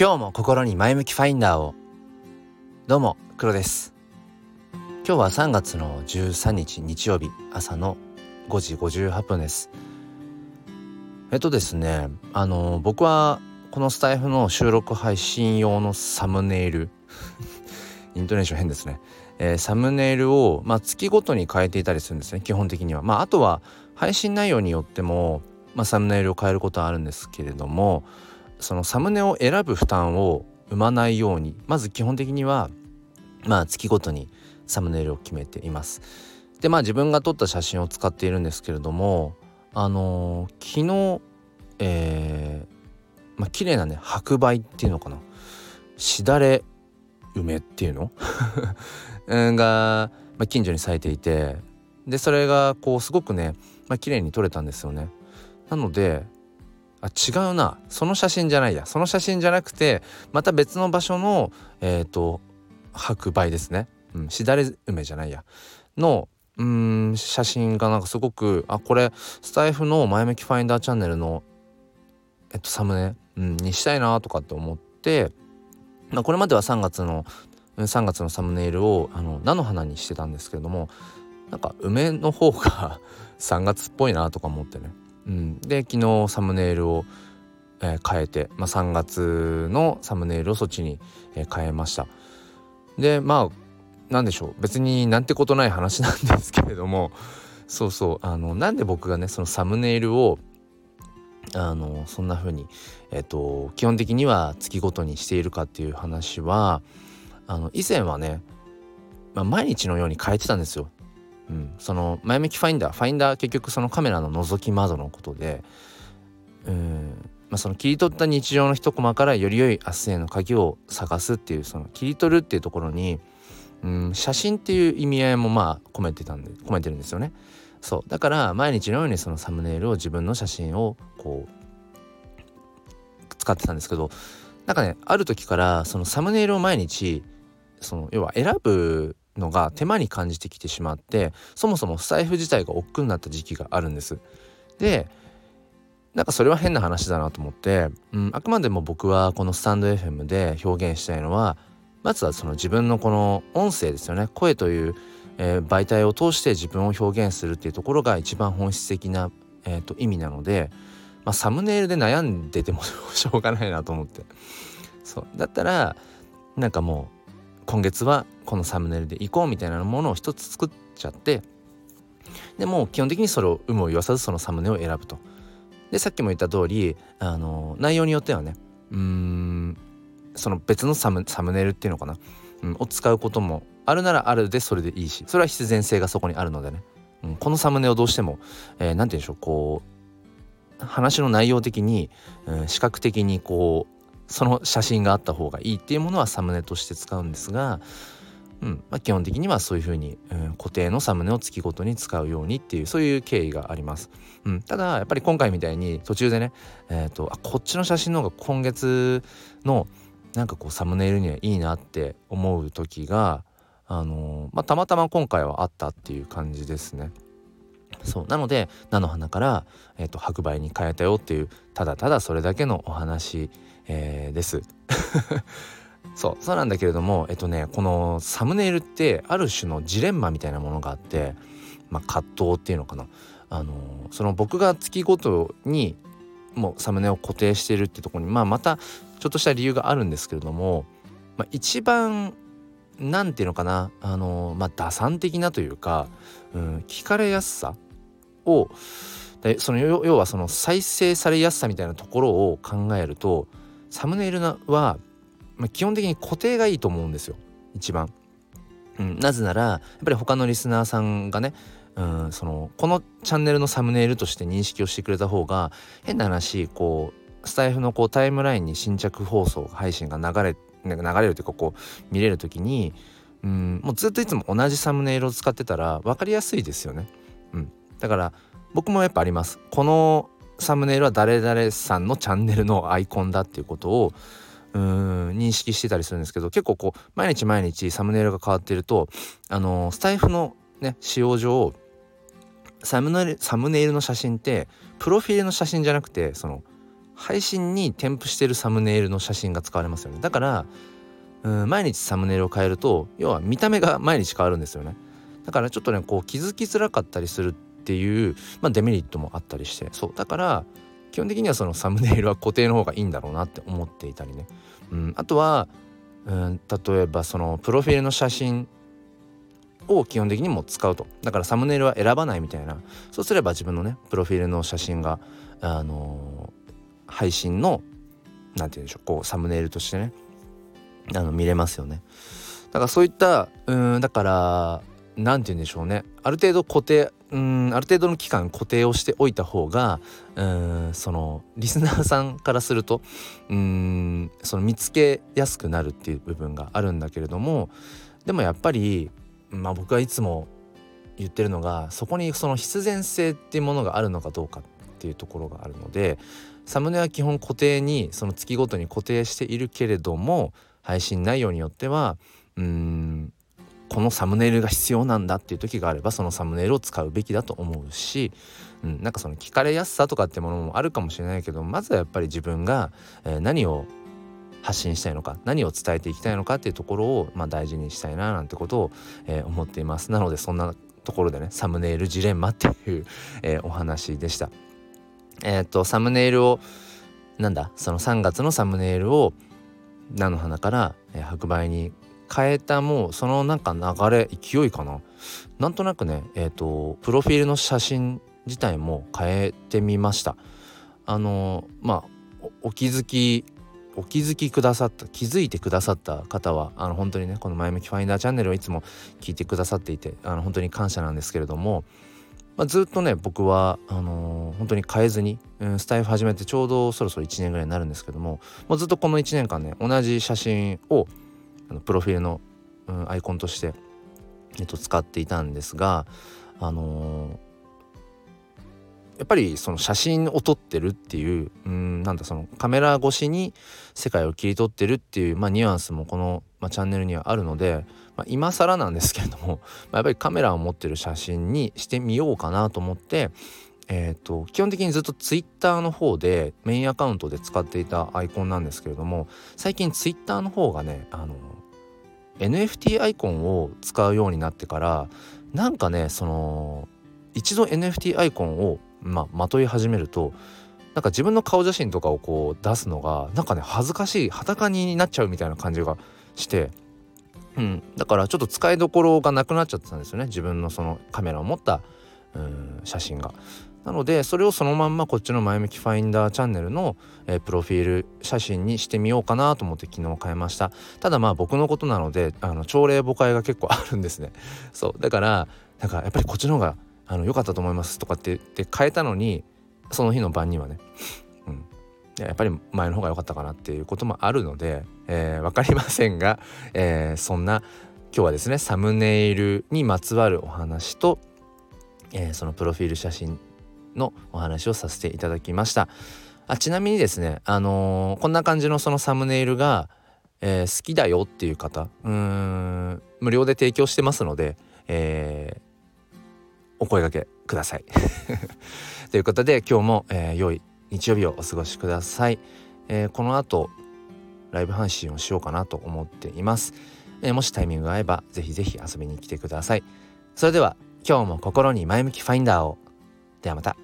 今日も心に前向きファインダーを。どうも黒です。今日は3月の13日日曜日朝の5時58分です。えっとですねあの僕はこのスタイフの収録配信用のサムネイル イントネーション変ですね、えー、サムネイルを、まあ、月ごとに変えていたりするんですね基本的には。まああとは配信内容によっても、まあ、サムネイルを変えることはあるんですけれどもそのサムネを選ぶ負担を生まないようにまず基本的にはまあ月ごとにサムネイルを決めています。でまあ自分が撮った写真を使っているんですけれどもあの、昨日えー、まあ綺麗なね白梅っていうのかなしだれ梅っていうの？が、まあ、近所に咲いていてでそれがこうすごくね、まあ綺麗に撮れたんですよね。なのであ違うな。その写真じゃないや。その写真じゃなくてまた別の場所のえっ、ー、と白梅ですね、うん、しだれ梅じゃないや。のうん写真がなんかすごくあこれスタイフの前向きファインダーチャンネルのえっとサムネ、うん、にしたいなとかって思って、まあ、これまでは3月の3月のサムネイルをあの菜の花にしてたんですけれどもなんか梅の方が 3月っぽいなとか思ってね。うん、で昨日サムネイルを、えー、変えて、まあ、3月のサムネイルをそっちに、えー、変えました。でまあ何でしょう。別になんてことない話なんですけれどもそうそう。あのなんで僕がねそのサムネイルをあのそんな風にえっ、ー、と基本的には月ごとにしているかっていう話はあの以前はね、まあ、毎日のように変えてたんですよ。うん、その前向きファインダーファインダー結局そのカメラの覗き窓のことで、うん。まあ、その切り取った日常の一コマからより良い明日への鍵を探すっていうその切り取るっていうところに、うん、写真っていう意味合いもまあ込めてたんで込めてるんですよね。そう。だから毎日のようにそのサムネイルを自分の写真をこう使ってたんですけどなんかねある時からそのサムネイルを毎日その要は選ぶのが手間に感じてきてしまってそもそも財布自体が億劫になった時期があるんです。でなんかそれは変な話だなと思って、うん、あくまでも僕はこのスタンド FM で表現したいのはまずはその自分のこの音声ですよね。声という、えー、媒体を通して自分を表現するっていうところが一番本質的な、えーと、意味なので、まあ、サムネイルで悩んでてもしょうがないなと思って。そう。だったらなんかもう今月はこのサムネイルで行こうみたいなものを一つ作っちゃってでも基本的にそれを有無を言わさずそのサムネを選ぶと。でさっきも言った通りあの内容によってはねうーんその別のサムサムネイルっていうのかな、うん、を使うこともあるならあるでそれでいいしそれは必然性がそこにあるのでね、うん、このサムネをどうしても何、えー、て言うんでしょうこう話の内容的に、うん、視覚的にこうその写真があった方がいいっていうものはサムネとして使うんですが、うんまあ、基本的にはそういうふうに、うん、固定のサムネを月ごとに使うようにっていうそういう経緯があります。うん、ただやっぱり今回みたいに途中でね、えーと、あこっちの写真の方が今月のなんかこうサムネイルにはいいなって思う時が、あのー、まあ、たまたま今回はあったっていう感じですね。そうなので菜の花から、えーと、白梅に変えたよっていうただただそれだけのお話、えー、です。そうそうなんだけれどもえっとねこのサムネイルってある種のジレンマみたいなものがあって、まあ、葛藤っていうのかな。あのその僕が月ごとにもうサムネを固定しているってところに、まあ、またちょっとした理由があるんですけれども、まあ、一番何て言うのかなあのまあ打算的なというか、うん、聞かれやすさをでその要はその再生されやすさみたいなところを考えるとサムネイルは、まあ、基本的に固定がいいと思うんですよ一番。うん、なぜならやっぱり他のリスナーさんがねうんそのこのチャンネルのサムネイルとして認識をしてくれた方が変な話こうスタイフのこうタイムラインに新着放送配信が流れ流れるというかこう見れる時にうんもうずっといつも同じサムネイルを使ってたら分かりやすいですよね。うん、だから僕もやっぱあります。このサムネイルは誰々さんのチャンネルのアイコンだっていうことをうん認識してたりするんですけど結構こう毎日毎日サムネイルが変わってるとあのー、スタイフのね使用上サムネイルサムネイルの写真ってプロフィールの写真じゃなくてその配信に添付してるサムネイルの写真が使われますよね。だからうん毎日サムネイルを変えると要は見た目が毎日変わるんですよね。だからちょっとねこう気づきづらかったりするっていう、まあ、デメリットもあったりして。そう。だから基本的にはそのサムネイルは固定の方がいいんだろうなって思っていたりね、うん、あとはうん例えばそのプロフィールの写真を基本的にも使うと。だからサムネイルは選ばないみたいな。そうすれば自分のねプロフィールの写真があのー、配信の何て言うんでしょうこうサムネイルとしてねあの見れますよね。だからそういったうんだから何て言うんでしょうね。ある程度固定うんある程度の期間固定をしておいた方がうんそのリスナーさんからするとうんその見つけやすくなるっていう部分があるんだけれどもでもやっぱりまあ僕はいつも言ってるのがそこにその必然性っていうものがあるのかどうかっていうところがあるのでサムネは基本固定にその月ごとに固定しているけれども配信内容によってはうんこのサムネイルが必要なんだっていう時があればそのサムネイルを使うべきだと思うし、うん、なんかその聞かれやすさとかってものもあるかもしれないけどまずはやっぱり自分が、えー、何を発信したいのか何を伝えていきたいのかっていうところを、まあ、大事にしたいななんてことを、えー、思っています。なのでそんなところでねサムネイルジレンマっていう、えー、お話でした。えっ、とサムネイルをなんだその3月のサムネイルを菜の花から、えー、白梅に変えたもうそのなんか流れ勢いかな？なんとなくねえっ、ー、とプロフィールの写真自体も変えてみました。あのまあお気づきお気づきくださった気づいてくださった方はあの本当にねこの前向きファインダーチャンネルをいつも聞いてくださっていてあの本当に感謝なんですけれども、まあ、ずっとね僕はあのー、本当に変えずに、うん、スタイフ始めてちょうどそろそろ1年ぐらいになるんですけども、まあ、ずっとこの1年間ね同じ写真をあのプロフィールの、うん、アイコンとして、えっと、使っていたんですがあのーやっぱりその写真を撮ってるっていううんなんだそのカメラ越しに世界を切り取ってるっていう、まあ、ニュアンスもこの、まあ、チャンネルにはあるので、まあ、今更なんですけれども、まあ、やっぱりカメラを持ってる写真にしてみようかなと思って、えーと、基本的にずっと Twitter の方でメインアカウントで使っていたアイコンなんですけれども最近 Twitter の方がねあの NFT アイコンを使うようになってからなんかねその一度 NFT アイコンをま、まとい始めるとなんか自分の顔写真とかをこう出すのがなんかね恥ずかしい裸になっちゃうみたいな感じがしてうん、だからちょっと使いどころがなくなっちゃってたんですよね自分のそのカメラを持ったうん写真が。なのでそれをそのまんまこっちの前向きファインダーチャンネルの、えー、プロフィール写真にしてみようかなと思って昨日変えました。ただまあ僕のことなのであの朝礼誤解が結構あるんですね。そう。だからなんかやっぱりこっちの方があの良かったと思いますとかって言って変えたのにその日の晩にはね、うん、やっぱり前の方が良かったかなっていうこともあるので、えー、分かりませんが、えー、そんな今日はですねサムネイルにまつわるお話と、えー、そのプロフィール写真のお話をさせていただきました。あちなみにですねあのー、こんな感じのそのサムネイルが、えー、好きだよっていう方うん無料で提供してますので、えー、お声がけください。ということで今日も、えー、良い日曜日をお過ごしください、えー、この後ライブ配信をしようかなと思っています、え、もしタイミングが合えばぜひぜひ遊びに来てください。それでは今日も心に前向きファインダーを。ではまた。